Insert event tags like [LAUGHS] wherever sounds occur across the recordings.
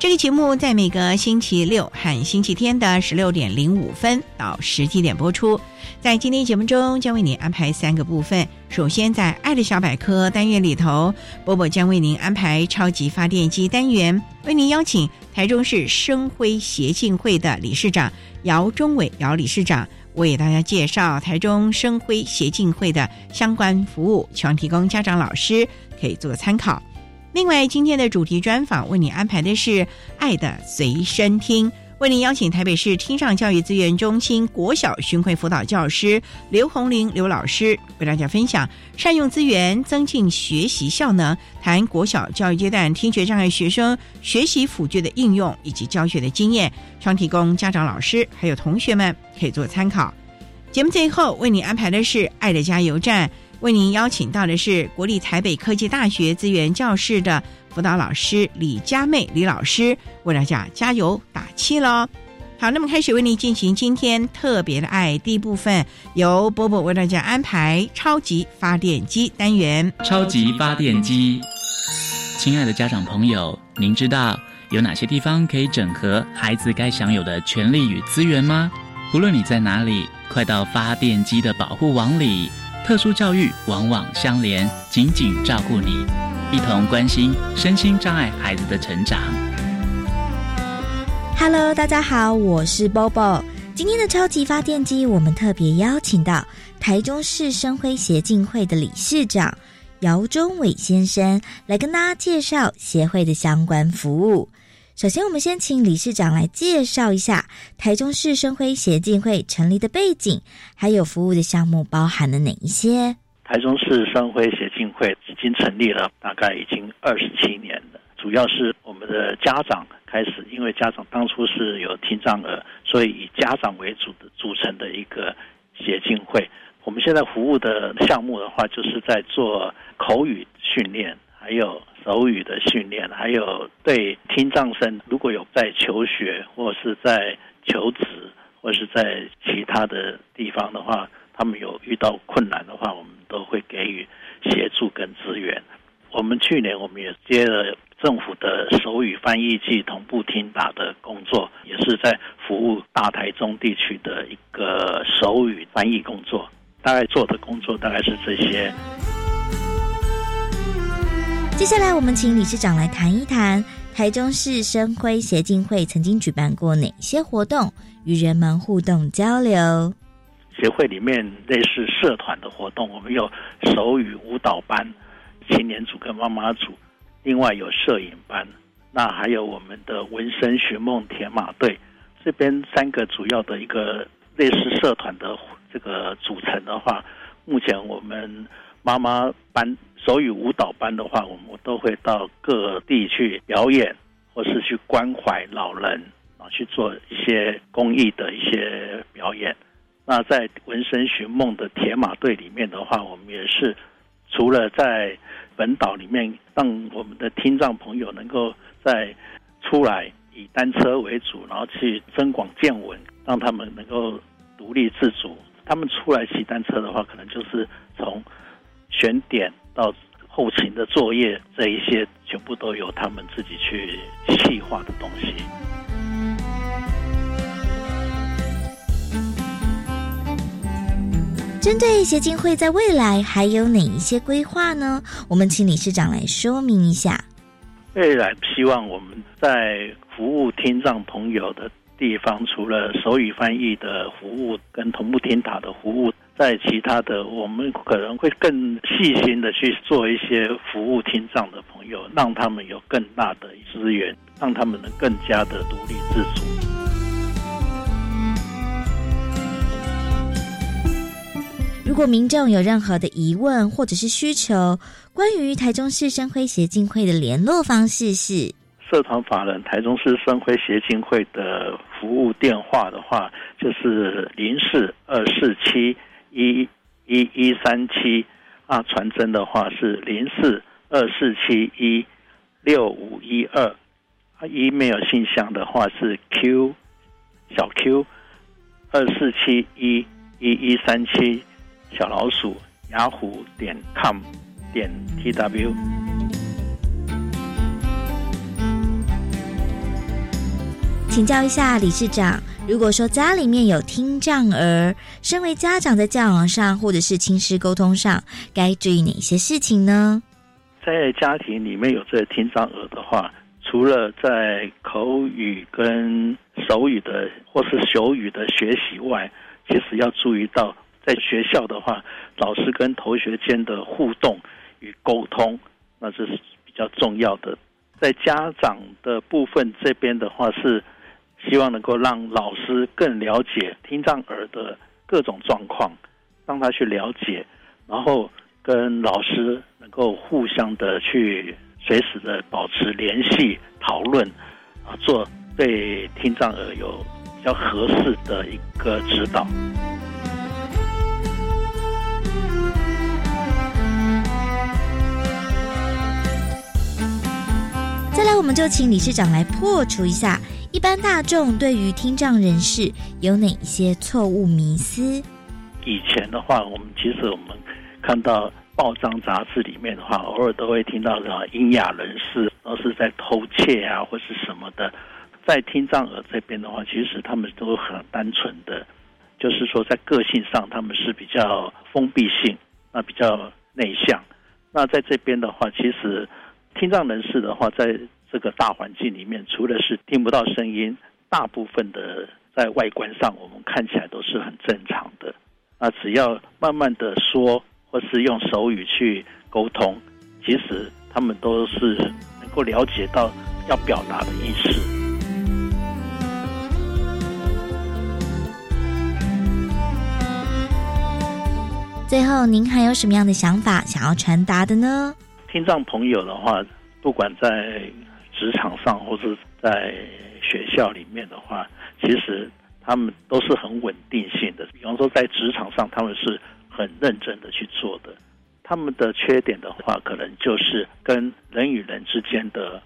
这个节目在每个星期六和星期天的十六点零五分到十七点播出。在今天节目中，将为您安排三个部分。首先，在“爱的小百科”单元里头，波波将为您安排超级发电机单元，为您邀请台中市生辉协进会的理事长姚忠伟姚理事长为大家介绍台中生辉协进会的相关服务，希望提供家长、老师可以做参考。另外，今天的主题专访为你安排的是“爱的随身听”，为您邀请台北市听障教育资源中心国小巡回辅导教师刘红玲刘老师为大家分享善用资源增进学习效能，谈国小教育阶段听觉障碍学生学习辅具的应用以及教学的经验，双提供家长、老师还有同学们可以做参考。节目最后为你安排的是“爱的加油站”。为您邀请到的是国立台北科技大学资源教室的辅导老师李佳妹李老师，为大家加油打气喽！好，那么开始为您进行今天特别的爱第一部分，由波波为大家安排超级发电机单元。超级发电机，亲爱的家长朋友，您知道有哪些地方可以整合孩子该享有的权利与资源吗？无论你在哪里，快到发电机的保护网里。特殊教育往往相连，紧紧照顾你，一同关心身心障碍孩子的成长。Hello，大家好，我是 Bobo。今天的超级发电机，我们特别邀请到台中市生辉协进会的理事长姚忠伟先生来跟大家介绍协会的相关服务。首先，我们先请理事长来介绍一下台中市生辉协进会成立的背景，还有服务的项目包含了哪一些？台中市生辉协进会已经成立了大概已经二十七年了，主要是我们的家长开始，因为家长当初是有听障儿，所以以家长为主的组成的一个协进会。我们现在服务的项目的话，就是在做口语训练，还有。手语的训练，还有对听障生，如果有在求学或是在求职，或是在其他的地方的话，他们有遇到困难的话，我们都会给予协助跟资源。我们去年我们也接了政府的手语翻译器同步听打的工作，也是在服务大台中地区的一个手语翻译工作。大概做的工作大概是这些。接下来，我们请理事长来谈一谈台中市生辉协进会曾经举办过哪些活动，与人们互动交流。协会里面类似社团的活动，我们有手语舞蹈班、青年组跟妈妈组，另外有摄影班，那还有我们的纹身寻梦铁马队。这边三个主要的一个类似社团的这个组成的话，目前我们妈妈班。手语舞蹈班的话，我们都会到各地去表演，或是去关怀老人啊，去做一些公益的一些表演。那在纹身寻梦的铁马队里面的话，我们也是除了在本岛里面，让我们的听障朋友能够在出来以单车为主，然后去增广见闻，让他们能够独立自主。他们出来骑单车的话，可能就是从选点到后勤的作业这一些，全部都由他们自己去细化的东西。针对协进会在未来还有哪一些规划呢？我们请理事长来说明一下。未来希望我们在服务听障朋友的地方，除了手语翻译的服务跟同步听塔的服务，在其他的我们可能会更细心的去做一些服务听障的朋友，让他们有更大的资源，让他们能更加的独立自主。如果民众有任何的疑问或者是需求，关于台中市生辉协进会的联络方式是社团法人台中市生辉协进会的服务电话的话，就是零四二四七一一一三七啊，传真的话是零四二四七一六五一二啊，email 信箱的话是 q 小 q 二四七一一一三七。小老鼠雅虎点 com 点 tw，请教一下理事长，如果说家里面有听障儿，身为家长在教养上或者是亲师沟通上，该注意哪些事情呢？在家庭里面有这听障儿的话，除了在口语跟手语的或是手语的学习外，其实要注意到。在学校的话，老师跟同学间的互动与沟通，那这是比较重要的。在家长的部分这边的话，是希望能够让老师更了解听障儿的各种状况，让他去了解，然后跟老师能够互相的去随时的保持联系讨论，啊，做对听障儿有比较合适的一个指导。再来，我们就请理事长来破除一下一般大众对于听障人士有哪一些错误迷思。以前的话，我们其实我们看到报章杂志里面的话，偶尔都会听到什么聋哑人士都是在偷窃啊，或是什么的。在听障耳这边的话，其实他们都很单纯的，就是说在个性上他们是比较封闭性，那比较内向。那在这边的话，其实。听障人士的话，在这个大环境里面，除了是听不到声音，大部分的在外观上，我们看起来都是很正常的。那只要慢慢的说，或是用手语去沟通，其实他们都是能够了解到要表达的意思。最后，您还有什么样的想法想要传达的呢？听障朋友的话，不管在职场上或者在学校里面的话，其实他们都是很稳定性的。比方说，在职场上，他们是很认真的去做的。他们的缺点的话，可能就是跟人与人之间的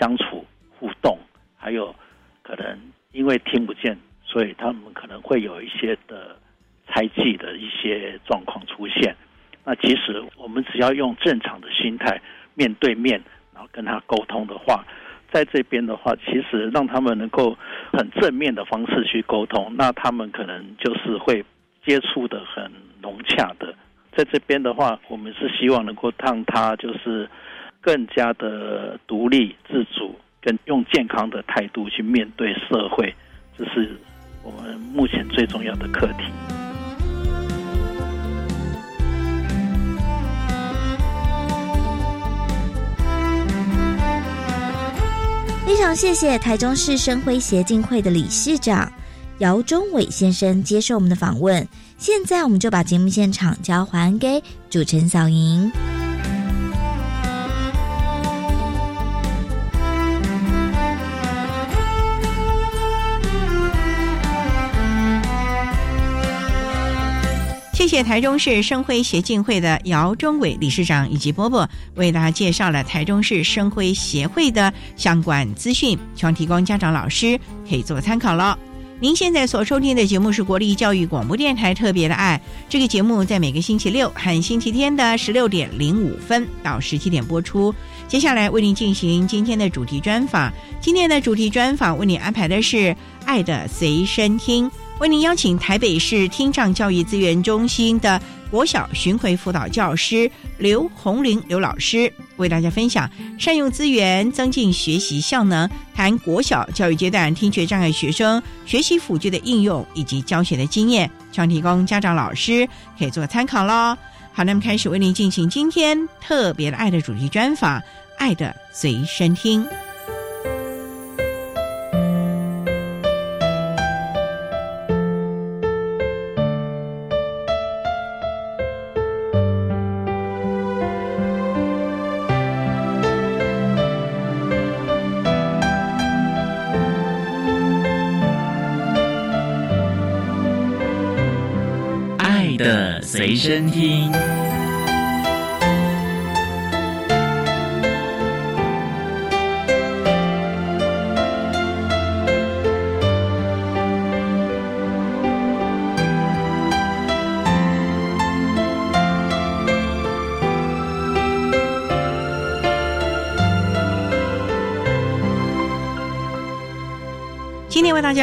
相处互动，还有可能因为听不见，所以他们可能会有一些的猜忌的一些状况出现。那其实我们只要用正常的心态面对面，跟他沟通的话，在这边的话，其实让他们能够很正面的方式去沟通，那他们可能就是会接触的很融洽的。在这边的话，我们是希望能够让他就是更加的独立自主，跟用健康的态度去面对社会，这是我们目前最重要的课题。非常谢谢台中市生辉协进会的理事长姚忠伟先生接受我们的访问。现在我们就把节目现场交还给主持人小莹。谢谢台中市生辉协进会的姚忠伟理事长以及波波为大家介绍了台中市生辉协会的相关资讯，希望提供家长老师可以做参考了。您现在所收听的节目是国立教育广播电台特别的爱。这个节目在每个星期六和星期天的十六点零五分到十七点播出。接下来为您进行今天的主题专访。今天的主题专访为您安排的是《爱的随身听》，为您邀请台北市听障教育资源中心的。国小巡回辅导教师刘红玲刘老师为大家分享善用资源增进学习效能，谈国小教育阶段听觉障碍学生学习辅具的应用以及教学的经验，希望提供家长老师可以做参考喽。好，那么开始为您进行今天特别的爱的主题专访，《爱的随身听》。身听。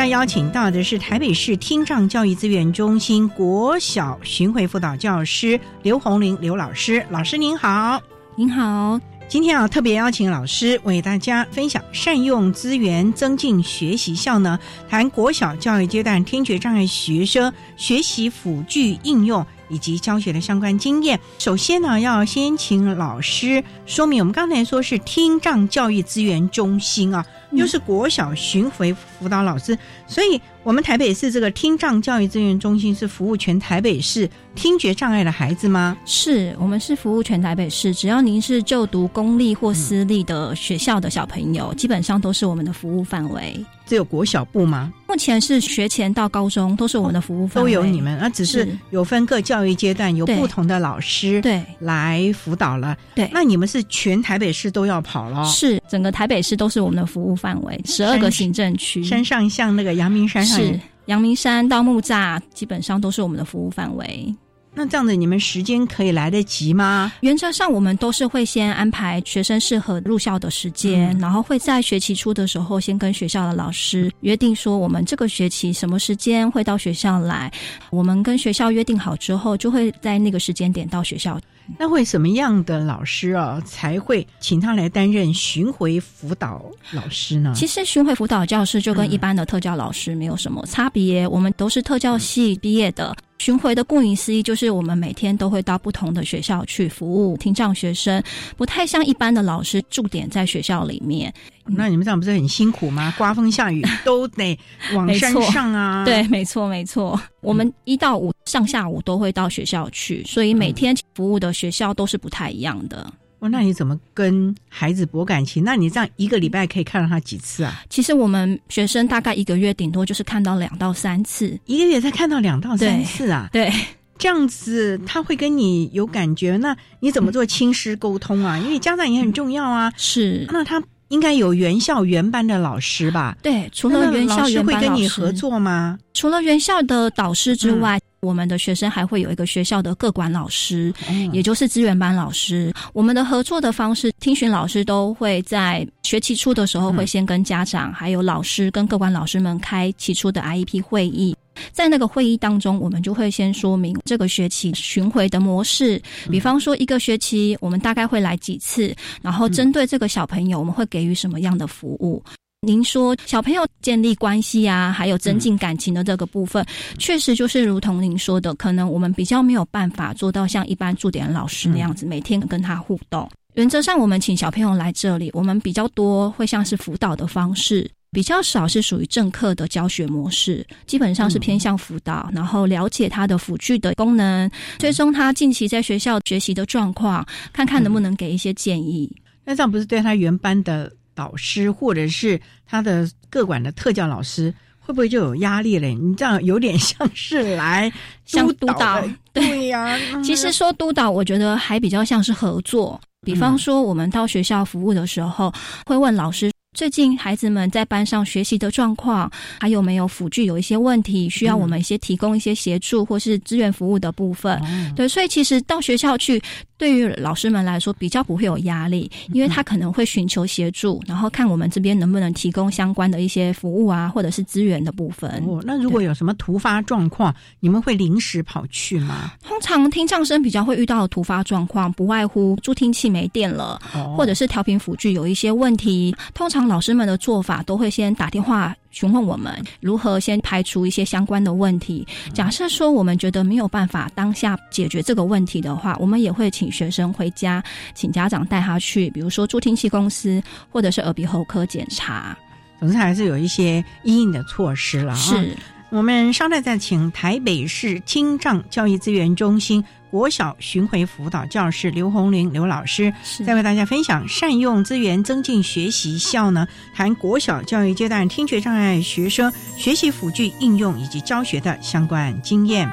邀请到的是台北市听障教育资源中心国小巡回辅导教师刘红玲刘老师，老师您好，您好，今天啊特别邀请老师为大家分享善用资源增进学习效能，谈国小教育阶段听觉障碍学生学习辅具应用。以及教学的相关经验。首先呢，要先请老师说明，我们刚才说是听障教育资源中心啊，又是国小巡回辅导老师，所以。我们台北市这个听障教育资源中心是服务全台北市听觉障碍的孩子吗？是我们是服务全台北市，只要您是就读公立或私立的学校的小朋友，基本上都是我们的服务范围。只有国小部吗？目前是学前到高中都是我们的服务范围，都有你们，那只是有分各教育阶段有不同的老师对来辅导了。对，那你们是全台北市都要跑了？是整个台北市都是我们的服务范围，十二个行政区，山上像那个阳明山。是阳明山到木栅，基本上都是我们的服务范围。那这样子，你们时间可以来得及吗？原则上，我们都是会先安排学生适合入校的时间，然后会在学期初的时候，先跟学校的老师约定说，我们这个学期什么时间会到学校来。我们跟学校约定好之后，就会在那个时间点到学校。那会什么样的老师啊才会请他来担任巡回辅导老师呢？其实巡回辅导教师就跟一般的特教老师没有什么差别，我们都是特教系毕业的。巡回的顾名思义，就是我们每天都会到不同的学校去服务听障学生，不太像一般的老师驻点在学校里面。那你们这样不是很辛苦吗？[LAUGHS] 刮风下雨都得往山上啊！对，没错，没错。我们一到五上下午都会到学校去，所以每天服务的学校都是不太一样的。哦，那你怎么跟孩子博感情？那你这样一个礼拜可以看到他几次啊？其实我们学生大概一个月顶多就是看到两到三次，一个月才看到两到三次啊？对，这样子他会跟你有感觉，那你怎么做亲师沟通啊？因为家长也很重要啊。是，那他应该有原校原班的老师吧？对，除了原校原班会跟你合作吗？除了原校的导师之外。我们的学生还会有一个学校的各管老师，也就是资源班老师。我们的合作的方式，听询老师都会在学期初的时候，会先跟家长、还有老师跟各管老师们开起初的 IEP 会议。在那个会议当中，我们就会先说明这个学期巡回的模式，比方说一个学期我们大概会来几次，然后针对这个小朋友，我们会给予什么样的服务。您说小朋友建立关系啊，还有增进感情的这个部分，确实就是如同您说的，可能我们比较没有办法做到像一般驻点老师那样子，每天跟他互动。原则上，我们请小朋友来这里，我们比较多会像是辅导的方式，比较少是属于正课的教学模式，基本上是偏向辅导，然后了解他的辅具的功能，追踪他近期在学校学习的状况，看看能不能给一些建议。那这样不是对他原班的？导师或者是他的各管的特教老师，会不会就有压力嘞？你这样有点像是来 [LAUGHS] 像督导，对呀。其实说督导，我觉得还比较像是合作。比方说，我们到学校服务的时候，会问老师最近孩子们在班上学习的状况，还有没有辅具有一些问题，需要我们一些提供一些协助或是资源服务的部分。对，所以其实到学校去，对于老师们来说比较不会有压力，因为他可能会寻求协助，然后看我们这边能不能提供相关的一些服务啊，或者是资源的部分。哦，那如果有什么突发状况，你们会临时跑去吗？通常听障生比较会遇到的突发状况，不外乎助听器没电了，或者是调频辅具有一些问题，通常。老师们的做法都会先打电话询问我们如何先排除一些相关的问题。假设说我们觉得没有办法当下解决这个问题的话，我们也会请学生回家，请家长带他去，比如说助听器公司或者是耳鼻喉科检查。总之还是有一些应应的措施了。是我们稍待再请台北市听障教育资源中心。国小巡回辅导教师刘红玲刘老师再为大家分享善用资源增进学习效能，谈国小教育阶段听觉障碍学生学习辅具应用以及教学的相关经验。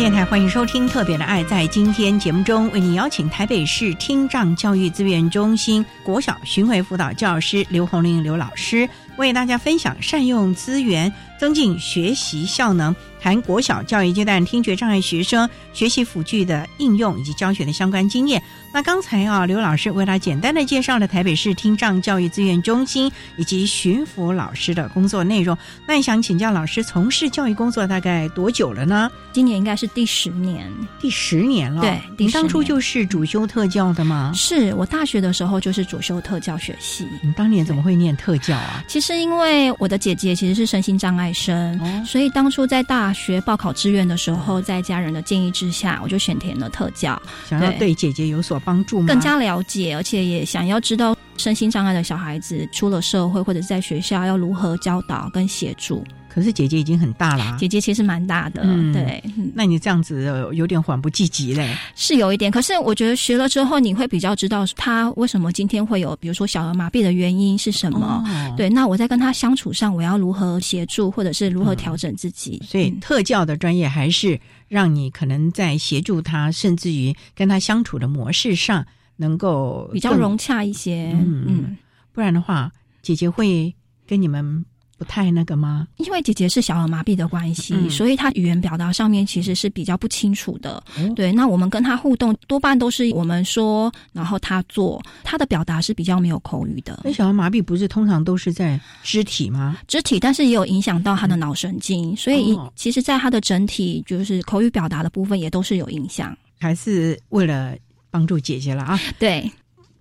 电台欢迎收听《特别的爱》。在今天节目中，为您邀请台北市听障教育资源中心国小巡回辅导教师刘红玲刘老师，为大家分享善用资源，增进学习效能。谈国小教育阶段听觉障碍学生学习辅具的应用以及教学的相关经验。那刚才啊，刘老师为他简单的介绍了台北市听障教育资源中心以及巡抚老师的工作内容。那你想请教老师，从事教育工作大概多久了呢？今年应该是第十年，第十年了。对，您当初就是主修特教的吗？是我大学的时候就是主修特教学系。你当年怎么会念特教啊？其实因为我的姐姐其实是身心障碍生，所以当初在大大学报考志愿的时候，在家人的建议之下，我就选填了特教，想要对。姐姐有所帮助，更加了解，而且也想要知道身心障碍的小孩子出了社会或者是在学校要如何教导跟协助。可是姐姐已经很大了，姐姐其实蛮大的，对。那你这样子有点缓不济急嘞，是有一点。可是我觉得学了之后，你会比较知道他为什么今天会有，比如说小儿麻痹的原因是什么。对，那我在跟他相处上，我要如何协助，或者是如何调整自己。所以特教的专业还是让你可能在协助他，甚至于跟他相处的模式上，能够比较融洽一些。嗯，不然的话。姐姐会跟你们不太那个吗？因为姐姐是小儿麻痹的关系，嗯所以她语言表达上面其实是比较不清楚的。哦对，那我们跟她互动多半都是我们说，然后她做，她的表达是比较没有口语的那小儿麻痹不是通常都是在肢体吗？肢体，但是也有影响到她的脑神经，所以哦其实在她的整体就是口语表达的部分也都是有影响。还是为了帮助姐姐了啊？对，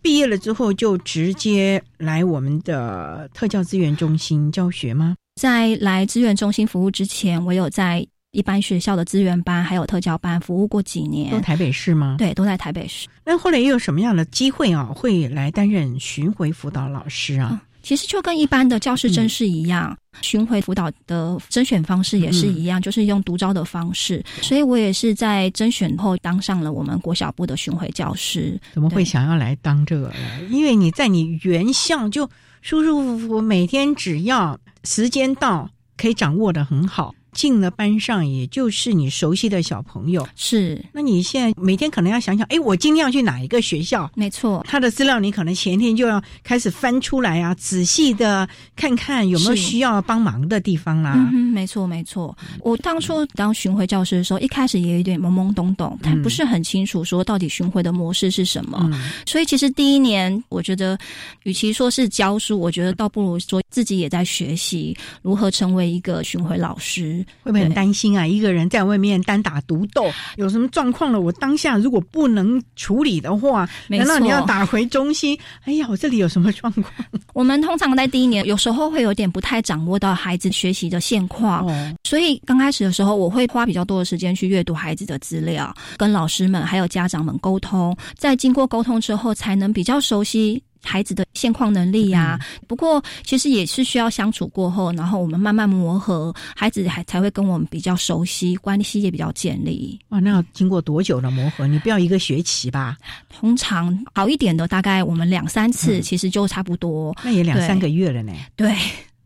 毕业了之后就直接来我们的特教资源中心教学吗？在来资源中心服务之前，我有在一般学校的资源班还有特教班服务过几年都。台北市吗？。对，都在台北市。那后来又有什么样的机会啊，会来担任巡回辅导老师啊？其实就跟一般的教师甄试一样，巡回辅导的甄选方式也是一样，就是用独招的方式。所以我也是在甄选后当上了我们国小部的巡回教师。怎么会想要来当这个呢？因为你在你原校就舒舒服服，每天只要时间到，可以掌握的很好。进了班上，也就是你熟悉的小朋友。是，那你现在每天可能要想想，哎，我今天要去哪一个学校？没错。他的资料你可能前一天就要开始翻出来啊，仔细的看看有没有需要帮忙的地方啦、嗯，没错没错。我当初当巡回教师的时候，一开始也有点懵懵懂懂，还不是很清楚说到底巡回的模式是什么。嗯，所以其实第一年，我觉得与其说是教书，我觉得倒不如说自己也在学习如何成为一个巡回老师。会不会很对担心啊？一个人在外面单打独斗，[SIGHS] 有什么状况了？我当下如果不能处理的话，没难道你要打回中心？哎呀，我这里有什么状况？我们通常在第一年，有时候会有点不太掌握到孩子学习的现况，哦，所以刚开始的时候，我会花比较多的时间去阅读孩子的资料，跟老师们还有家长们沟通，在经过沟通之后，才能比较熟悉。孩子的现况能力呀、不过其实也是需要相处过后，然后我们慢慢磨合，孩子还才会跟我们比较熟悉，关系也比较建立。哇，那要经过多久的磨合？你不要一个学期吧？通常好一点的，大概我们两三次，其实就差不多。那也两三个月了呢。对。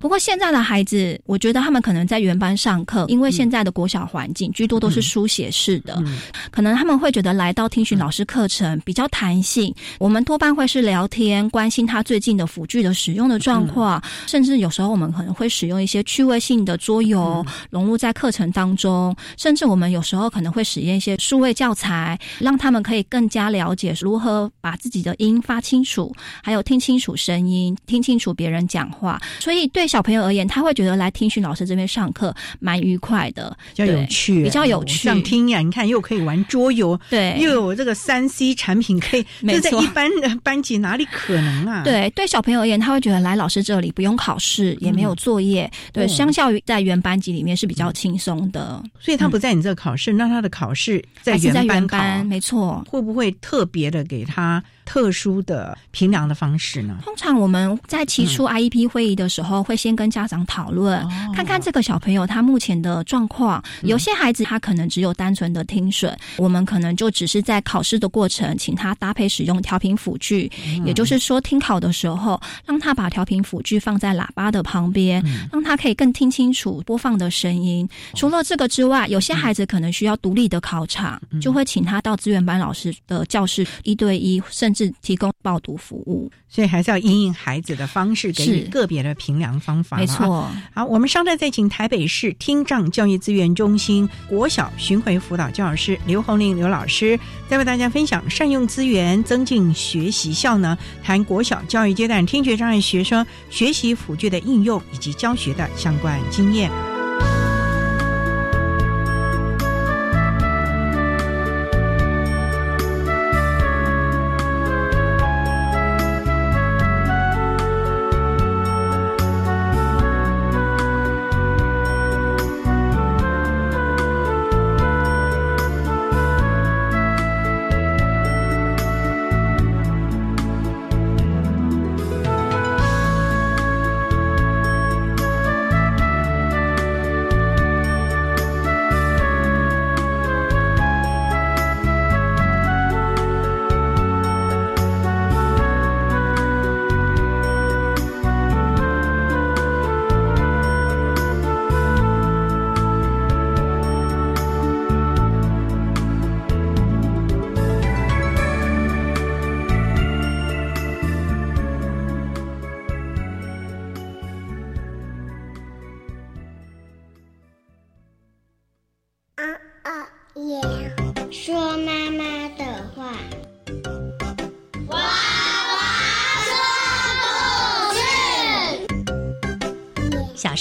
不过现在的孩子，我觉得他们可能在原班上课，因为现在的国小环境居多都是书写式的，嗯可能他们会觉得来到听询老师课程比较弹性。我们多半会是聊天，关心他最近的辅具的使用的状况，甚至有时候我们可能会使用一些趣味性的桌游、融入在课程当中，甚至我们有时候可能会使用一些数位教材，让他们可以更加了解如何把自己的音发清楚，还有听清楚声音，听清楚别人讲话。所以对小朋友而言，他会觉得来听训老师这边上课蛮愉快的，比较有对趣，比较有趣想听呀，你看又可以玩桌游，对，又有这个三 C 产品可以，没错这在一般的班级哪里可能啊？，对，对小朋友而言，他会觉得来老师这里不用考试，也没有作业，对，哦相较于在原班级里面是比较轻松的。所以他不在你这考试，那他的考试在原班，没错。会不会特别的给他特殊的评量的方式呢？通常我们在提出 IEP 会议的时候，会先跟家长讨论，哦看看这个小朋友他目前的状况。有些孩子他可能只有单纯的听损，我们可能就只是在考试的过程，请他搭配使用调频辅具，也就是说听考的时候，让他把调频辅具放在喇叭的旁边，让他可以更听清楚播放的声音。除了这个之外，有些孩子可能需要独立的考场，就会请他到资源班老师的教室一对一，甚至提供报读服务。所以还是要因应孩子的方式，给予个别的评量方法。没。错。好，我们稍待再请台北市听障教育资源中心国小巡回辅导教师刘红玲刘老师，再为大家分享善用资源增进学习效能，谈国小教育阶段听觉障碍学生学习辅具的应用以及教学的相关经验。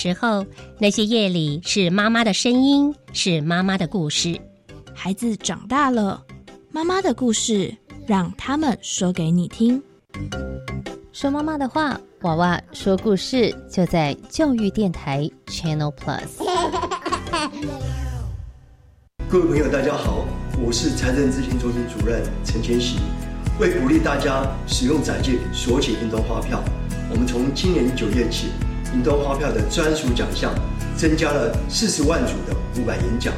时候，那些夜里是妈妈的声音，是妈妈的故事。孩子长大了，妈妈的故事让他们说给你听。说妈妈的话，娃娃说故事，就在教育电台 Channel Plus。[LAUGHS] 各位朋友，大家好，我是财政咨询中心主任陈千喜。为鼓励大家使用载借索取运动发票，我们从今年九月起，运动发票的专属奖项增加了四十万组的五百元奖。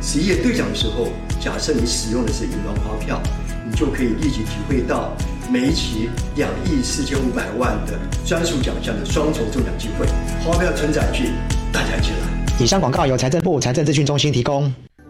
十一月兑奖的时候，假设你使用的是云端发票，你就可以立即体会到每一期两亿四千五百万的专属奖项的双重中奖机会。发票存载具，大家一起来！以上广告由财政部财政资讯中心提供。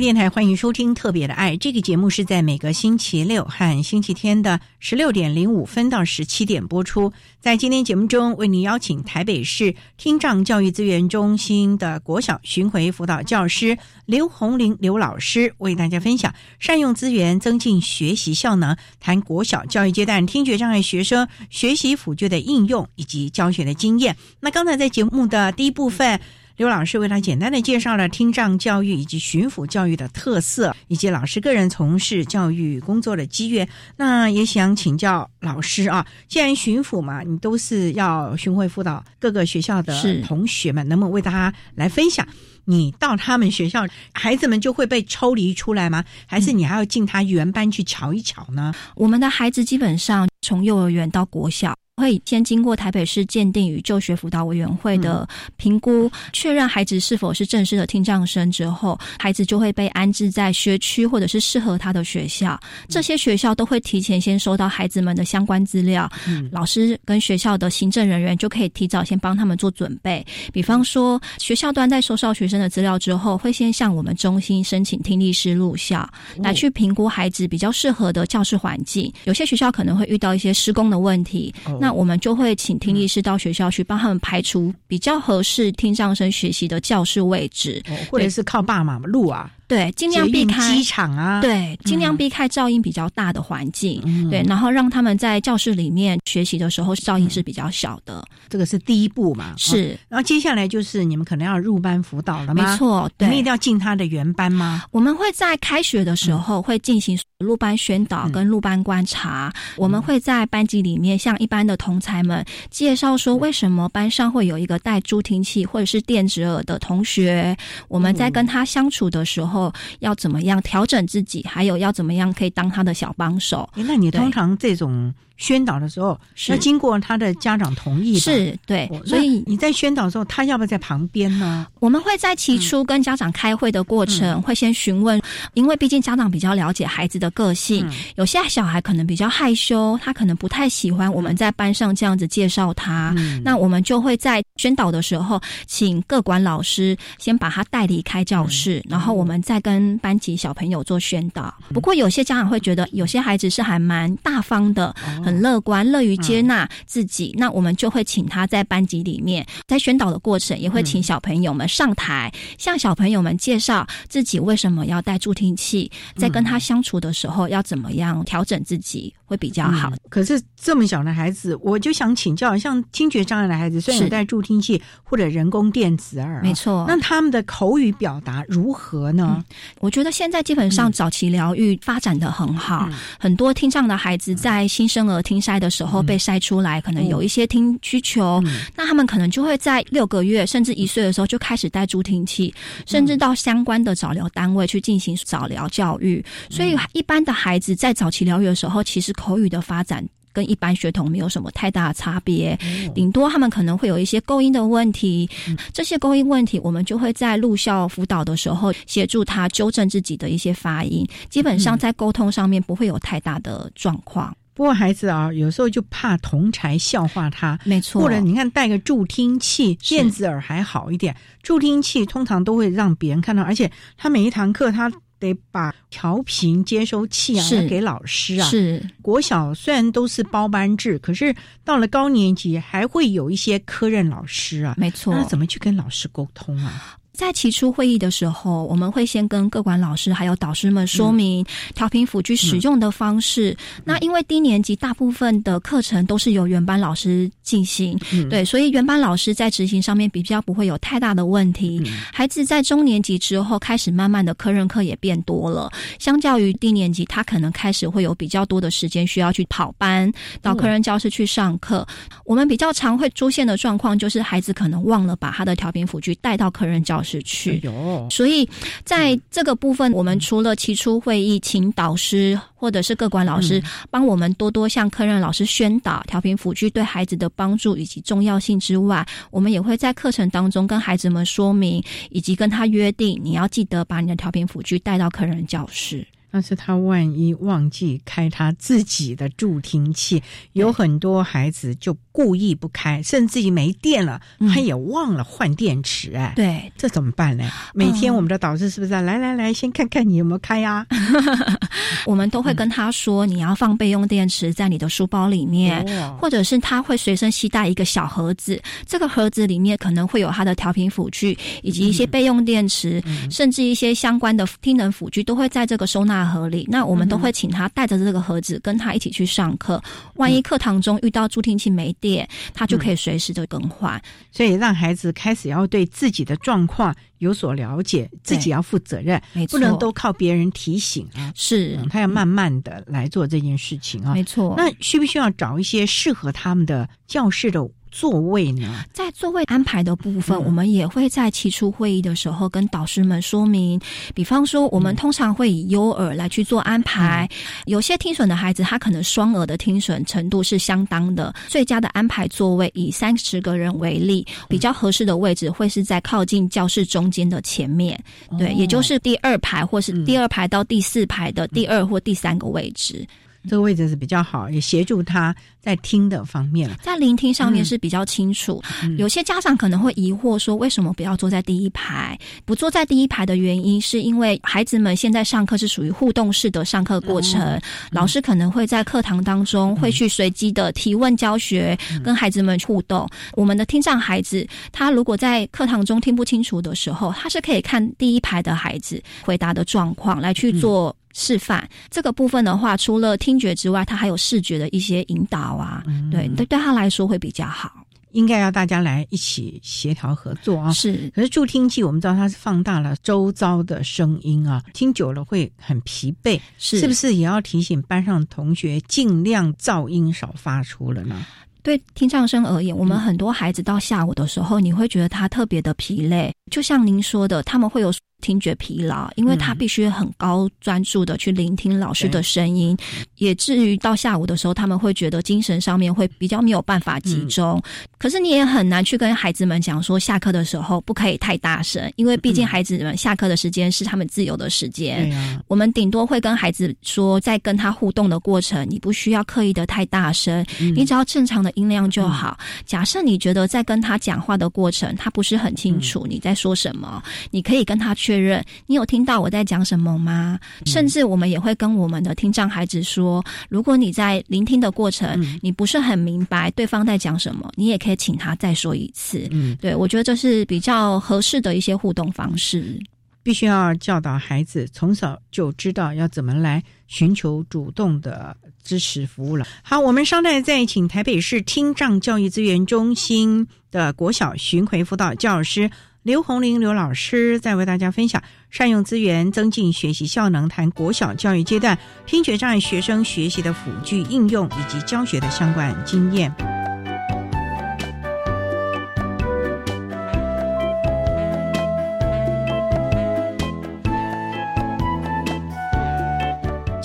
电台欢迎收听《特别的爱》这个节目，是在每个星期六和星期天的十六点零五分到十七点播出。在今天节目中，为您邀请台北市听障教育资源中心的国小巡回辅导教师刘红玲刘老师，为大家分享善用资源增进学习效能，谈国小教育阶段听觉障碍学生学习辅具的应用以及教学的经验。那刚才在节目的第一部分。刘老师为他简单的介绍了听障教育以及巡抚教育的特色，以及老师个人从事教育工作的机缘。那也想请教老师啊，既然巡抚嘛，你都是要巡回辅导各个学校的同学们，能不能为大家来分享？你到他们学校，孩子们就会被抽离出来吗？还是你还要进他原班去瞧一瞧呢？我们的孩子基本上从幼儿园到国小。会先经过台北市鉴定与就学辅导委员会的评估，确认孩子是否是正式的听障生之后，孩子就会被安置在学区或者是适合他的学校。这些学校都会提前先收到孩子们的相关资料，老师跟学校的行政人员就可以提早先帮他们做准备。比方说，学校端在收到学生的资料之后，会先向我们中心申请听力师入校，来去评估孩子比较适合的教室环境。有些学校可能会遇到一些施工的问题，那我们就会请听力师到学校去帮他们排除比较合适听障生学习的教室位置，或者是靠爸妈路啊。对，尽量避开机场啊。对，尽量避开噪音比较大的环境。对，然后让他们在教室里面学习的时候，噪音是比较小的。这个是第一步嘛？是。然后接下来就是你们可能要入班辅导了吗？没错，你们一定要进他的原班吗？我们会在开学的时候会进行入班宣导跟入班观察。我们会在班级里面向一般的同才们介绍说，为什么班上会有一个带助听器或者是电子耳的同学。我们在跟他相处的时候。要怎么样调整自己？还有要怎么样可以当他的小帮手？那你通常这种。宣导的时候要经过他的家长同意，是对，所以你在宣导的时候，他要不要在旁边呢？我们会在起初跟家长开会的过程，会先询问，因为毕竟家长比较了解孩子的个性，有些小孩可能比较害羞，他可能不太喜欢我们在班上这样子介绍他，那我们就会在宣导的时候，请各管老师先把他带离开教室，然后我们再跟班级小朋友做宣导。不过有些家长会觉得，有些孩子是还蛮大方的，很乐观，乐于接纳自己。那我们就会请他在班级里面，在宣导的过程，也会请小朋友们上台，向小朋友们介绍自己为什么要戴助听器，在跟他相处的时候要怎么样调整自己会比较好。可是这么小的孩子，我就想请教，像听觉障碍的孩子，虽然有戴助听器或者人工电子耳，没错，那他们的口语表达如何呢？我觉得现在基本上早期疗愈发展的很好，很多听障的孩子在新生儿听筛的时候被筛出来，可能有一些听需求，那他们可能就会在六个月甚至一岁的时候就开始戴助听器，甚至到相关的早疗单位去进行早疗教育。所以，一般的孩子在早期疗愈的时候，其实口语的发展。跟一般学童没有什么太大的差别，顶多他们可能会有一些构音的问题，这些构音问题我们就会在入校辅导的时候协助他纠正自己的一些发音，基本上在沟通上面不会有太大的状况。不过孩子啊，有时候就怕同才笑话他，没错。或者你看戴个助听器，电子耳还好一点，助听器通常都会让别人看到，而且他每一堂课他。得把调频接收器啊给老师啊。是国小虽然都是包班制，可是到了高年级还会有一些科任老师啊。没错，那怎么去跟老师沟通啊？在起初会议的时候，我们会先跟各管老师还有导师们说明调频辅具使用的方式。那因为低年级大部分的课程都是由原班老师进行，对，所以原班老师在执行上面比较不会有太大的问题。孩子在中年级之后开始慢慢的科任课也变多了，相较于低年级，他可能开始会有比较多的时间需要去跑班到科任教室去上课。我们比较常会出现的状况就是孩子可能忘了把他的调频辅具带到科任教室。去，所以在这个部分，我们除了起初会议请导师或者是各管老师帮我们多多向科任老师宣导调频辅具对孩子的帮助以及重要性之外，我们也会在课程当中跟孩子们说明，以及跟他约定，你要记得把你的调频辅具带到科任教室。但是他万一忘记开他自己的助听器，有很多孩子就故意不开，甚至于没电了，他也忘了换电池。哎，对，这怎么办呢？每天我们的导师是不是来来来，先看看你有没有开呀？[LAUGHS] 我们都会跟他说，你要放备用电池在你的书包里面，或者是他会随身携带一个小盒子，这个盒子里面可能会有他的调频辅具，以及一些备用电池，甚至一些相关的听能辅具都会在这个收纳。合理，那我们都会请他带着这个盒子跟他一起去上课。万一课堂中遇到助听器没电，他就可以随时的更换。所以让孩子开始要对自己的状况有所了解，自己要负责任，不能都靠别人提醒啊。是，他要慢慢的来做这件事情啊。没错。那需不需要找一些适合他们的教室的？座位呢？在座位安排的部分，我们也会在起初会议的时候跟导师们说明。比方说，我们通常会以优耳来去做安排。有些听损的孩子，他可能双耳的听损程度是相当的。最佳的安排座位以三十个人为例，比较合适的位置会是在靠近教室中间的前面，对，也就是第二排或是第二排到第四排的第二或第三个位置。这个位置是比较好，也协助他在听的方面，在聆听上面是比较清楚。有些家长可能会疑惑说，为什么不要坐在第一排？不坐在第一排的原因，是因为孩子们现在上课是属于互动式的上课过程，老师可能会在课堂当中会去随机的提问教学，跟孩子们互动。我们的听障孩子，他如果在课堂中听不清楚的时候，他是可以看第一排的孩子回答的状况来去做。示范这个部分的话，除了听觉之外，它还有视觉的一些引导啊，对对，对他来说会比较好。应该要大家来一起协调合作啊。是，可是助听器我们知道它是放大了周遭的声音啊，听久了会很疲惫，是不是也要提醒班上同学尽量噪音少发出了呢？对听障生而言，我们很多孩子到下午的时候，你会觉得他特别的疲累，就像您说的，他们会有。听觉疲劳，因为他必须很高专注的去聆听老师的声音，也至于到下午的时候，他们会觉得精神上面会比较没有办法集中。可是你也很难去跟孩子们讲说，下课的时候不可以太大声，因为毕竟孩子们下课的时间是他们自由的时间。我们顶多会跟孩子说，在跟他互动的过程，你不需要刻意的太大声，你只要正常的音量就好。假设你觉得在跟他讲话的过程，他不是很清楚你在说什么，你可以跟他去。确认你有听到我在讲什么吗？甚至我们也会跟我们的听障孩子说，如果你在聆听的过程，你不是很明白对方在讲什么，你也可以请他再说一次。嗯，对我觉得这是比较合适的一些互动方式。必须要教导孩子从小就知道要怎么来寻求主动的支持服务了。好，我们稍待再请台北市听障教育资源中心的国小巡回辅导教师刘红玲刘老师，在为大家分享善用资源增进学习效能，谈国小教育阶段听觉障碍学生学习的辅具应用以及教学的相关经验。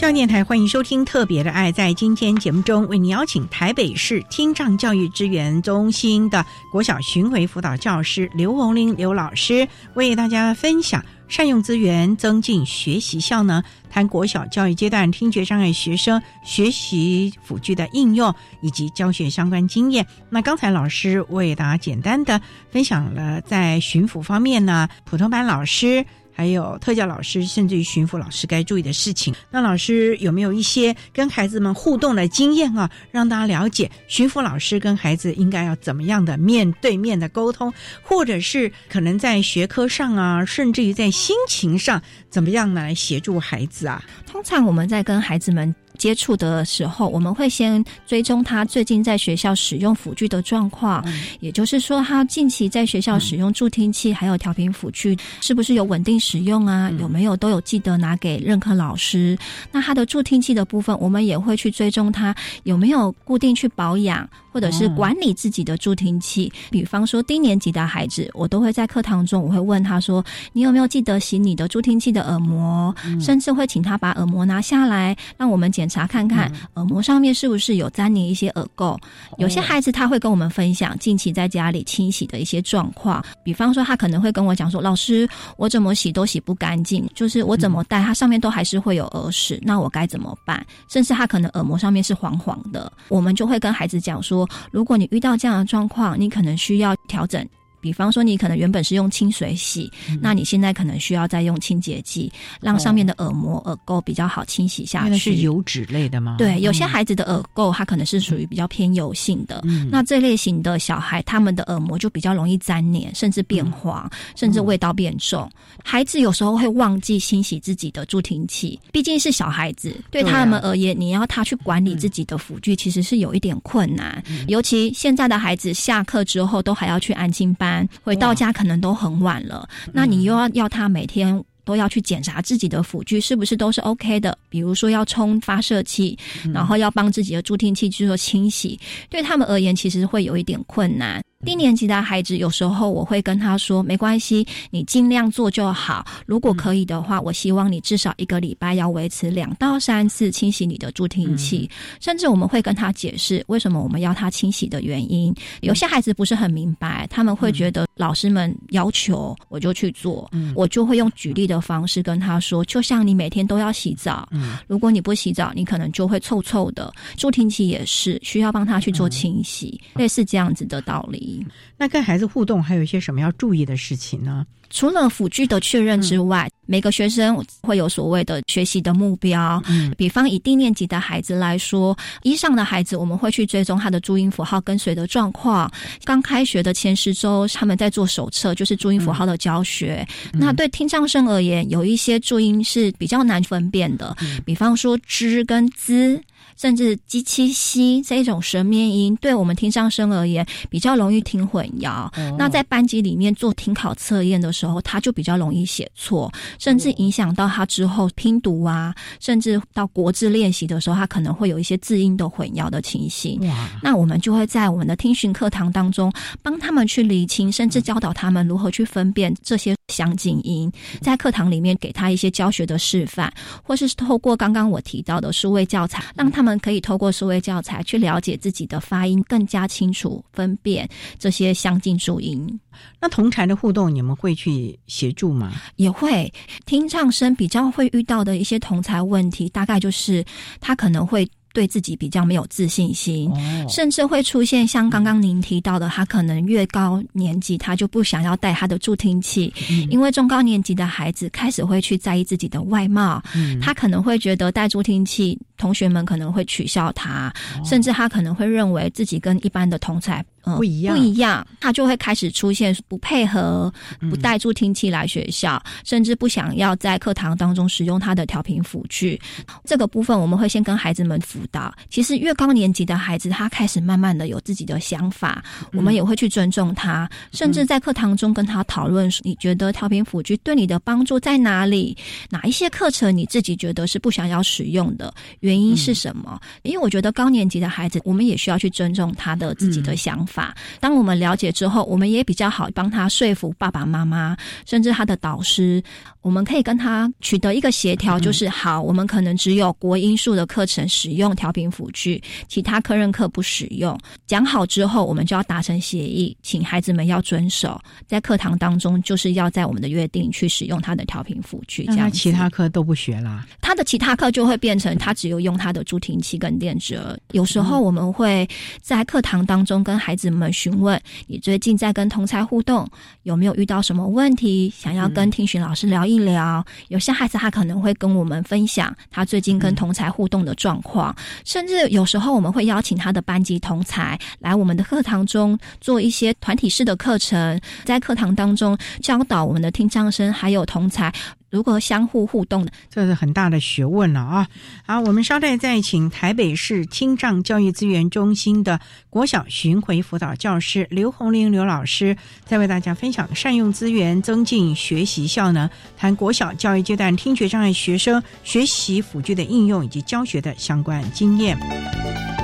教育电台欢迎收听《特别的爱》。在今天节目中，为您邀请台北市听障教育支援中心的国小巡回辅导教师刘红玲刘老师，为大家分享善用资源增进学习效能，谈国小教育阶段听觉障碍学生学习辅具的应用以及教学相关经验。那刚才老师为大家简单的分享了在巡抚方面呢，普通班老师。还有特教老师，甚至于巡抚老师该注意的事情。那老师有没有一些跟孩子们互动的经验啊？让大家了解巡抚老师跟孩子应该要怎么样的面对面的沟通，或者是可能在学科上啊，甚至于在心情上怎么样来协助孩子啊？通常我们在跟孩子们。接触的时候，我们会先追踪他最近在学校使用辅具的状况，也就是说，他近期在学校使用助听器还有调频辅具是不是有稳定使用啊？有没有都有记得拿给任课老师？那他的助听器的部分，我们也会去追踪他有没有固定去保养。或者是管理自己的助听器，比方说低年级的孩子，我都会在课堂中，我会问他说：“你有没有记得洗你的助听器的耳膜？”甚至会请他把耳膜拿下来，让我们检查看看耳膜上面是不是有粘连一些耳垢。有些孩子他会跟我们分享近期在家里清洗的一些状况，比方说他可能会跟我讲说：“老师，我怎么洗都洗不干净，就是我怎么戴，它上面都还是会有耳屎，那我该怎么办？”甚至他可能耳膜上面是黄黄的，我们就会跟孩子讲说。如果你遇到这样的状况，你可能需要调整。比方说，你可能原本是用清水洗，那你现在可能需要再用清洁剂，让上面的耳膜、耳垢比较好清洗下去。是油脂类的吗？对，有些孩子的耳垢它可能是属于比较偏油性的。那这类型的小孩，他们的耳膜就比较容易粘黏，甚至变黄，甚至味道变重。孩子有时候会忘记清洗自己的助听器，毕竟是小孩子，对他们而言，你要他去管理自己的辅具，其实是有一点困难。尤其现在的孩子下课之后都还要去安静班。回到家可能都很晚了，那你又要要他每天都要去检查自己的辅具是不是都是 OK 的，比如说要充发射器，然后要帮自己的助听器去做清洗，对他们而言其实会有一点困难。低年级的孩子，有时候我会跟他说：“没关系，你尽量做就好。如果可以的话，我希望你至少一个礼拜要维持两到三次清洗你的助听器。甚至我们会跟他解释为什么我们要他清洗的原因。有些孩子不是很明白，他们会觉得老师们要求我就去做，我就会用举例的方式跟他说：就像你每天都要洗澡，如果你不洗澡，你可能就会臭臭的。助听器也是需要帮他去做清洗，类似这样子的道理。”那跟孩子互动还有一些什么要注意的事情呢？除了辅具的确认之外，每个学生会有所谓的学习的目标。嗯，比方以低年级的孩子来说，一上的孩子我们会去追踪他的注音符号跟随的状况。刚开学的前十周，他们在做手册，就是注音符号的教学。那对听障生而言，有一些注音是比较难分辨的，比方说“之”跟“滋”。甚至“鸡七西”这一种舌面音，对我们听上声而言比较容易听混淆。那在班级里面做听考测验的时候，他就比较容易写错，甚至影响到他之后拼读啊，甚至到国字练习的时候，他可能会有一些字音的混淆的情形。那我们就会在我们的听训课堂当中帮他们去理清，甚至教导他们如何去分辨这些相近音。在课堂里面给他一些教学的示范，或是透过刚刚我提到的数位教材，让他们。们可以透过数位教材去了解自己的发音，更加清楚分辨这些相近注音。那同台的互动，你们会去协助吗？也会。听唱声比较会遇到的一些同才问题，大概就是他可能会。对自己比较没有自信心，甚至会出现像刚刚您提到的，他可能越高年级他就不想要带他的助听器，因为中高年级的孩子开始会去在意自己的外貌，他可能会觉得带助听器。同学们可能会取笑他，甚至他可能会认为自己跟一般的同才不一样，不一样，他就会开始出现不配合、不带助听器来学校，甚至不想要在课堂当中使用他的调频辅具。这个部分我们会先跟孩子们辅导。其实越高年级的孩子，他开始慢慢的有自己的想法，我们也会去尊重他，甚至在课堂中跟他讨论：你觉得调频辅具对你的帮助在哪里？哪一些课程你自己觉得是不想要使用的？原因是什么？因为我觉得高年级的孩子，我们也需要去尊重他的自己的想法。当我们了解之后，我们也比较好帮他说服爸爸妈妈，甚至他的导师。我们可以跟他取得一个协调，就是好，我们可能只有国音数的课程使用调频辅具，其他科任课不使用。讲好之后，我们就要达成协议，请孩子们要遵守，在课堂当中就是要在我们的约定去使用他的调频辅具。这样，其他课都不学啦。他的其他课就会变成他只有用他的助听器跟电折。有时候我们会在课堂当中跟孩子们询问：你最近在跟同才互动有没有遇到什么问题？想要跟听询老师聊一。医疗有些孩子他可能会跟我们分享他最近跟同才互动的状况，甚至有时候我们会邀请他的班级同才来我们的课堂中做一些团体式的课程，在课堂当中教导我们的听障生还有同才。如何相互互动的，这是很大的学问了啊！好，我们稍待再请台北市听障教育资源中心的国小巡回辅导教师刘红玲刘老师，再为大家分享善用资源增进学习效能，谈国小教育阶段听觉障碍学生学习辅具的应用以及教学的相关经验。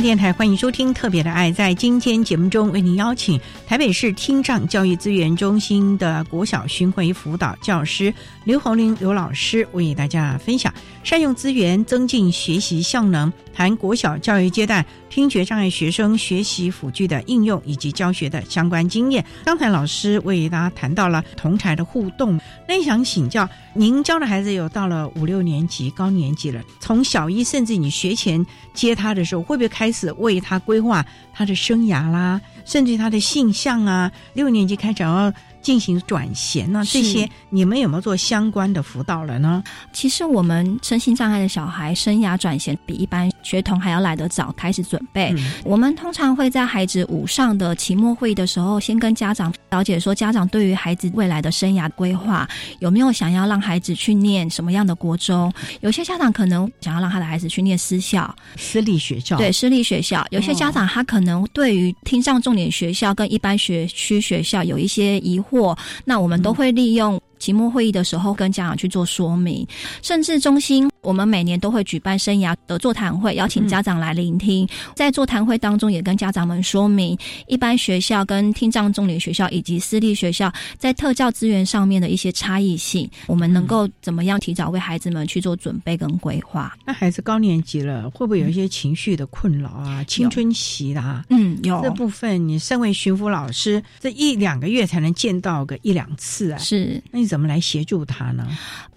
电台欢迎收听《特别的爱》。在今天节目中，为您邀请台北市听障教育资源中心的国小巡回辅导教师刘红玲刘老师，为大家分享善用资源增进学习效能，谈国小教育阶段听觉障碍学生学习辅具的应用以及教学的相关经验。刚才老师为大家谈到了同台的互动，那想请教您教的孩子有到了五六年级、高年级了，从小一甚至你学前接他的时候，会不会？开始为他规划他的生涯啦，甚至他的性向啊。六年级开始要进行转衔呢，这些你们有没有做相关的辅导了呢？其实我们身心障碍的小孩生涯转衔比一般学童还要来得早开始准备。我们通常会在孩子五上的期末会议的时候，先跟家长了解说，家长对于孩子未来的生涯规划有没有想要让孩子去念什么样的国中？有些家长可能想要让他的孩子去念私校、私立学校，对。私立学校有些家长他可能对于听障重点学校跟一般学区学校有一些疑惑，那我们都会利用。期末会议的时候，跟家长去做说明，甚至中心我们每年都会举办生涯的座谈会，邀请家长来聆听。在座谈会当中，也跟家长们说明一般学校跟听障重点学校以及私立学校在特教资源上面的一些差异性，我们能够怎么样提早为孩子们去做准备跟规划？那孩子高年级了，会不会有一些情绪的困扰啊？青春期的啊，嗯，有这部分，你身为巡抚老师，这一两个月才能见到个一两次啊？是那你。怎么来协助他呢？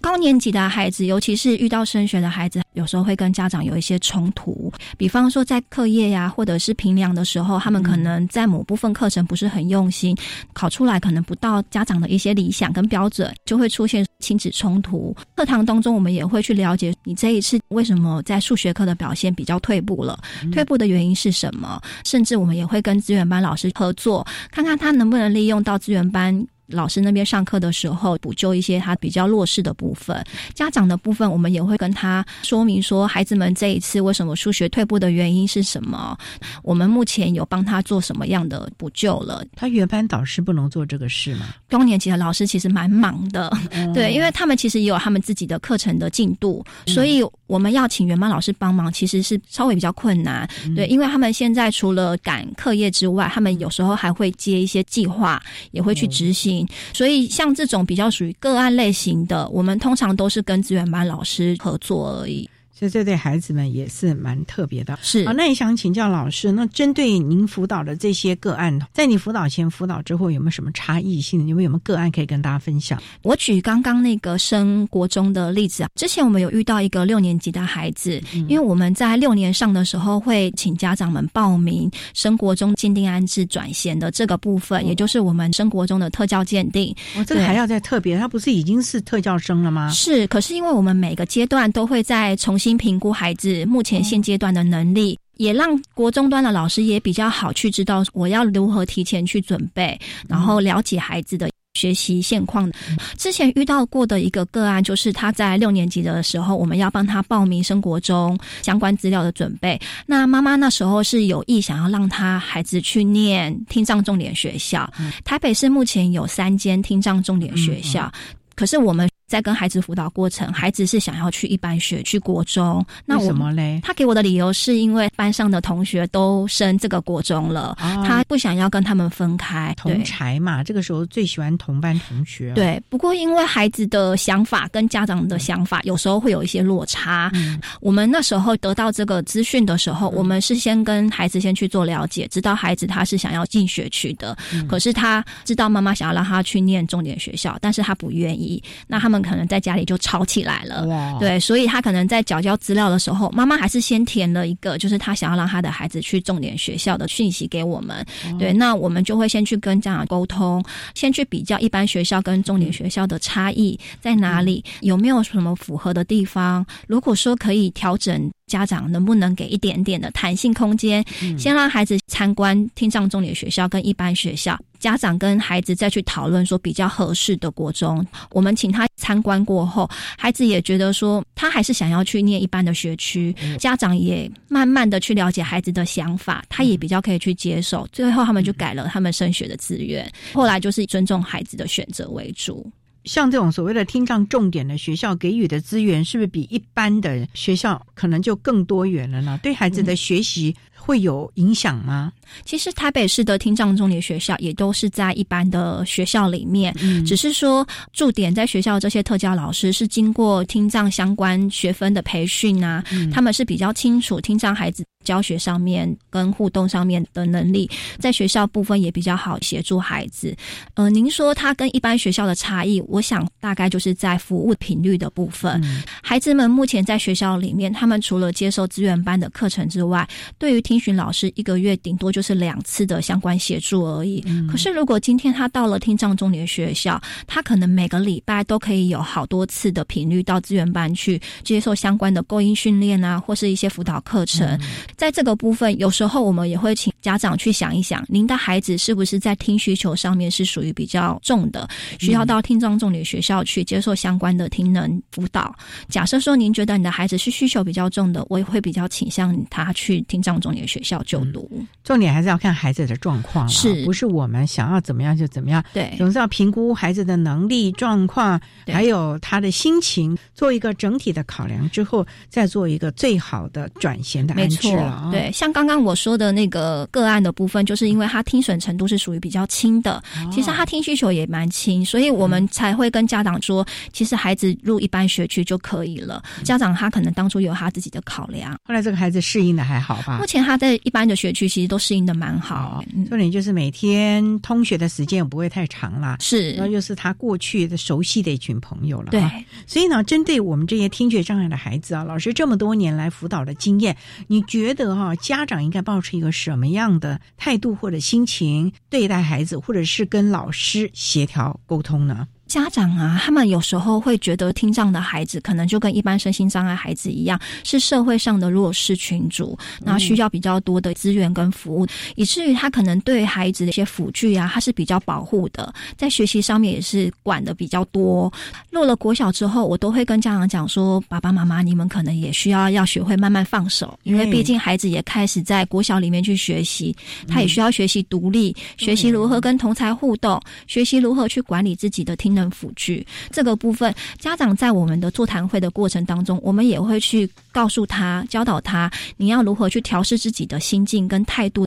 高年级的孩子，尤其是遇到升学的孩子，有时候会跟家长有一些冲突。比方说，在课业呀，或者是评量的时候，他们可能在某部分课程不是很用心，考出来可能不到家长的一些理想跟标准，就会出现亲子冲突。课堂当中，我们也会去了解你这一次为什么在数学课的表现比较退步了，退步的原因是什么？甚至我们也会跟资源班老师合作，看看他能不能利用到资源班。老师那边上课的时候补救一些他比较弱势的部分。家长的部分，我们也会跟他说明说，孩子们这一次为什么数学退步的原因是什么。我们目前有帮他做什么样的补救了？他原班导师不能做这个事吗？高年级的老师其实蛮忙的，对，因为他们其实也有他们自己的课程的进度，所以我们要请原班老师帮忙，其实是稍微比较困难。对，因为他们现在除了赶课业之外，他们有时候还会接一些计划，也会去执行。所以像这种比较属于个案类型的，我们通常都是跟资源班老师合作而已。所以这对孩子们也是蛮特别的。是啊，那也想请教老师，那针对您辅导的这些个案，在你辅导前、辅导之后有没有什么差异性？有没有没有个案可以跟大家分享？我举刚刚那个升国中的例子啊，之前我们有遇到一个六年级的孩子，因为我们在六年上的时候会请家长们报名升国中鉴定安置转衔的这个部分，也就是我们升国中的特教鉴定。哦，这个还要再特别，他不是已经是特教生了吗？是，可是因为我们每个阶段都会在重新评估孩子目前现阶段的能力，也让国中端的老师也比较好去知道我要如何提前去准备，然后了解孩子的学习现况。之前遇到过的一个个案，就是他在六年级的时候，我们要帮他报名升国中相关资料的准备。那妈妈那时候是有意想要让他孩子去念听障重点学校，台北市目前有三间听障重点学校，可是我们。在跟孩子辅导过程，孩子是想要去一般学去国中，那什么嘞？他给我的理由是因为班上的同学都升这个国中了，他不想要跟他们分开。同才嘛，这个时候最喜欢同班同学。对，不过因为孩子的想法跟家长的想法有时候会有一些落差。我们那时候得到这个资讯的时候，我们是先跟孩子先去做了解，知道孩子他是想要进学区的，可是他知道妈妈想要让他去念重点学校，但是他不愿意。那他们。可能在家里就吵起来了，对，所以他可能在缴交资料的时候，妈妈还是先填了一个，就是他想要让他的孩子去重点学校的讯息给我们。对，那我们就会先去跟家长沟通，先去比较一般学校跟重点学校的差异在哪里，有没有什么符合的地方。如果说可以调整。家长能不能给一点点的弹性空间，先让孩子参观听障重点学校跟一般学校，家长跟孩子再去讨论说比较合适的国中。我们请他参观过后，孩子也觉得说他还是想要去念一般的学区，家长也慢慢的去了解孩子的想法，他也比较可以去接受。最后他们就改了他们升学的志愿，后来就是尊重孩子的选择为主。像这种所谓的听障重点的学校给予的资源，是不是比一般的学校可能就更多元了呢？对孩子的学习会有影响吗？其实台北市的听障重点学校也都是在一般的学校里面，只是说驻点在学校这些特教老师是经过听障相关学分的培训啊，他们是比较清楚听障孩子。教学上面跟互动上面的能力，在学校部分也比较好协助孩子。呃，您说他跟一般学校的差异，我想大概就是在服务频率的部分。孩子们目前在学校里面，他们除了接受资源班的课程之外，对于听询老师一个月顶多就是两次的相关协助而已。可是如果今天他到了听障重点学校，他可能每个礼拜都可以有好多次的频率到资源班去接受相关的构音训练啊，或是一些辅导课程。在这个部分，有时候我们也会请家长去想一想，您的孩子是不是在听需求上面是属于比较重的，需要到听障重点学校去接受相关的听能辅导。假设说您觉得你的孩子是需求比较重的，我也会比较倾向他去听障重点学校就读。重点还是要看孩子的状况，是不是我们想要怎么样就怎么样？对，总是要评估孩子的能力状况，还有他的心情，做一个整体的考量之后，再做一个最好的转衔的安置。对，像刚刚我说的那个个案的部分，就是因为他听损程度是属于比较轻的，其实他听需求也蛮轻，所以我们才会跟家长说，其实孩子入一般学区就可以了。家长他可能当初有他自己的考量，后来这个孩子适应的还好吧？目前他在一般的学区其实都适应的蛮好。重点就是每天通学的时间也不会太长啦，是，然后又是他过去的熟悉的一群朋友了。对，所以呢，针对我们这些听觉障碍的孩子啊，老师这么多年来辅导的经验，你觉得哈？家长应该保持一个什么样的态度或者心情对待孩子，或者是跟老师协调沟通呢？家长啊，他们有时候会觉得听障的孩子可能就跟一般身心障碍孩子一样，是社会上的弱势群组，那需要比较多的资源跟服务，以至于他可能对孩子的一些辅具啊，他是比较保护的，在学习上面也是管的比较多。入了国小之后，我都会跟家长讲说，爸爸妈妈你们可能也需要要学会慢慢放手，因为毕竟孩子也开始在国小里面去学习，他也需要学习独立，学习如何跟同才互动，学习如何去管理自己的听能辅具。这个部分，家长在我们的座谈会的过程当中，我们也会去告诉他、教导他，你要如何去调试自己的心境跟态度。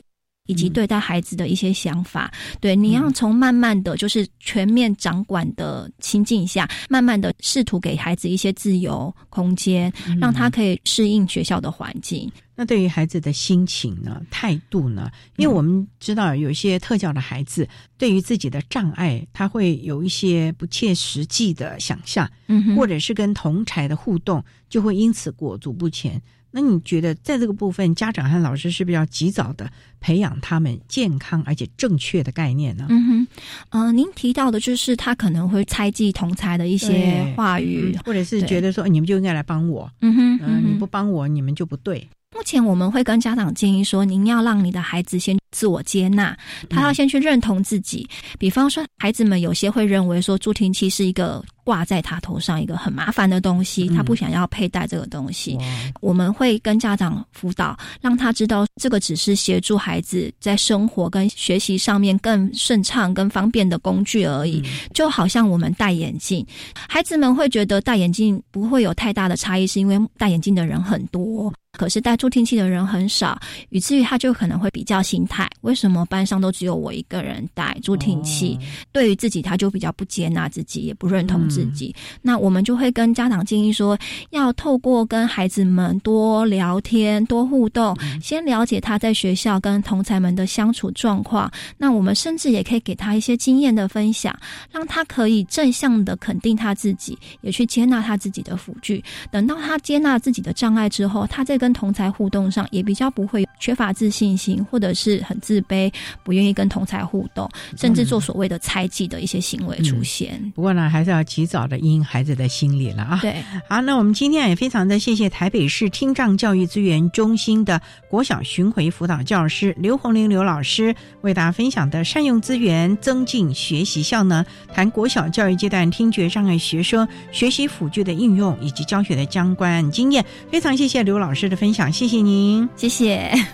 以及对待孩子的一些想法，对，你要从慢慢的就是全面掌管的情境下，慢慢的试图给孩子一些自由空间，让他可以适应学校的环境。那对于孩子的心情呢、态度呢？因为我们知道有一些特教的孩子，对于自己的障碍，他会有一些不切实际的想象，嗯，或者是跟同才的互动，就会因此裹足不前。那你觉得在这个部分，家长和老师是不是要及早的培养他们健康而且正确的概念呢？嗯哼，呃，您提到的就是他可能会猜忌同才的一些话语，或者是觉得说你们就应该来帮我，嗯哼，嗯，你不帮我，你们就不对。目前我们会跟家长建议说，您要让你的孩子先自我接纳，他要先去认同自己。比方说，孩子们有些会认为说助听器是一个挂在他头上一个很麻烦的东西，他不想要佩戴这个东西。我们会跟家长辅导，让他知道这个只是协助孩子在生活跟学习上面更顺畅、更方便的工具而已。就好像我们戴眼镜，孩子们会觉得戴眼镜不会有太大的差异，是因为戴眼镜的人很多。可是带助听器的人很少，以至于他就可能会比较心态：为什么班上都只有我一个人带助听器？对于自己，他就比较不接纳自己，也不认同自己。那我们就会跟家长建议说，要透过跟孩子们多聊天、多互动，先了解他在学校跟同才们的相处状况。那我们甚至也可以给他一些经验的分享，让他可以正向的肯定他自己，也去接纳他自己的辅具。等到他接纳自己的障碍之后，他再跟同才互动上也比较不会缺乏自信心，或者是很自卑，不愿意跟同才互动，甚至做所谓的猜忌的一些行为出现。不过呢，还是要及早的因孩子的心理了啊。对，好，那我们今天也非常的谢谢台北市听障教育资源中心的国小巡回辅导教师刘红玲刘老师为大家分享的善用资源增进学习效能，谈国小教育阶段听觉障碍学生学习辅具的应用以及教学的相关经验。非常谢谢刘老师的分享，谢谢您，谢谢。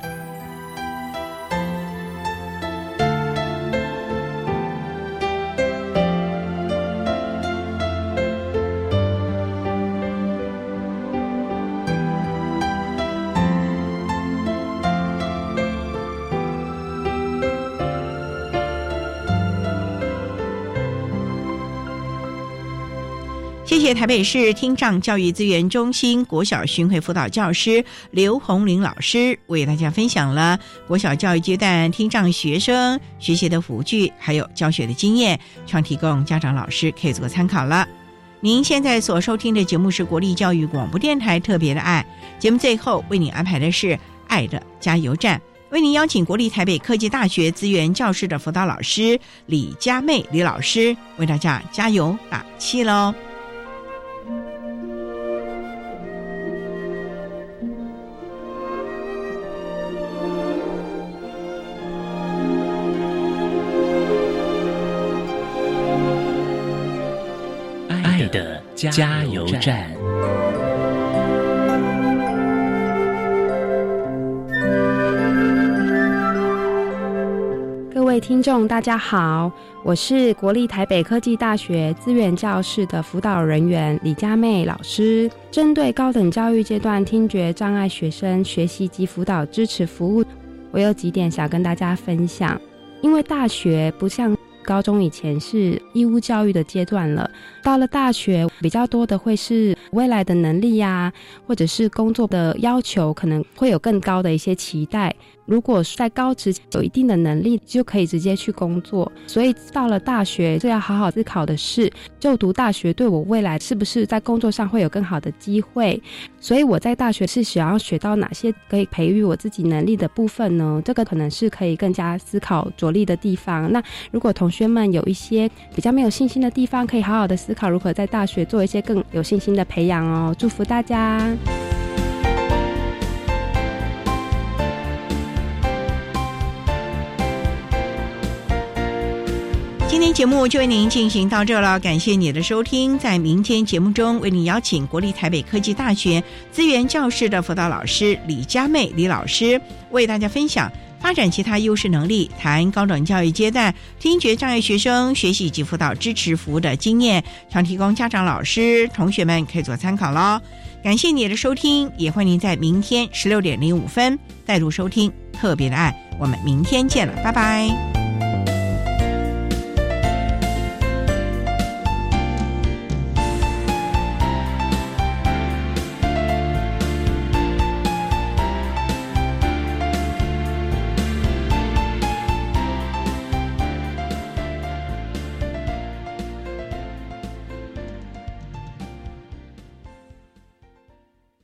台北市听障教育资源中心国小巡回辅导教师刘红玲老师为大家分享了国小教育阶段听障学生学习的辅具，还有教学的经验，创提供家长老师可以做个参考了。您现在所收听的节目是国立教育广播电台特别的爱节目，最后为您安排的是爱的加油站，为您邀请国立台北科技大学资源教室的辅导老师李佳妹李老师为大家加油打气喽。加油站。各位听众，大家好，我是国立台北科技大学资源教室的辅导人员李佳妹老师。针对高等教育阶段听觉障碍学生学习及辅导支持服务，我有几点想跟大家分享。因为大学不像高中以前是义务教育的阶段了，到了大学比较多的会是未来的能力呀、或者是工作的要求，可能会有更高的一些期待。如果是在高职有一定的能力，就可以直接去工作。所以到了大学，就要好好思考的是，就读大学对我未来是不是在工作上会有更好的机会。所以我在大学是想要学到哪些可以培育我自己能力的部分呢？这个可能是可以更加思考着力的地方。那如果同学们有一些比较没有信心的地方，可以好好的思考如何在大学做一些更有信心的培养哦。祝福大家！今天节目就为您进行到这了，感谢你的收听。在明天节目中，为您邀请国立台北科技大学资源教室的辅导老师李佳妹李老师，为大家分享发展其他优势能力，谈高等教育阶段听觉障碍学生学习及辅导支持服务的经验，常提供家长、老师、同学们可以做参考喽。感谢你的收听，也欢迎您在明天十六点零五分再度收听特别的爱。我们明天见了，拜拜。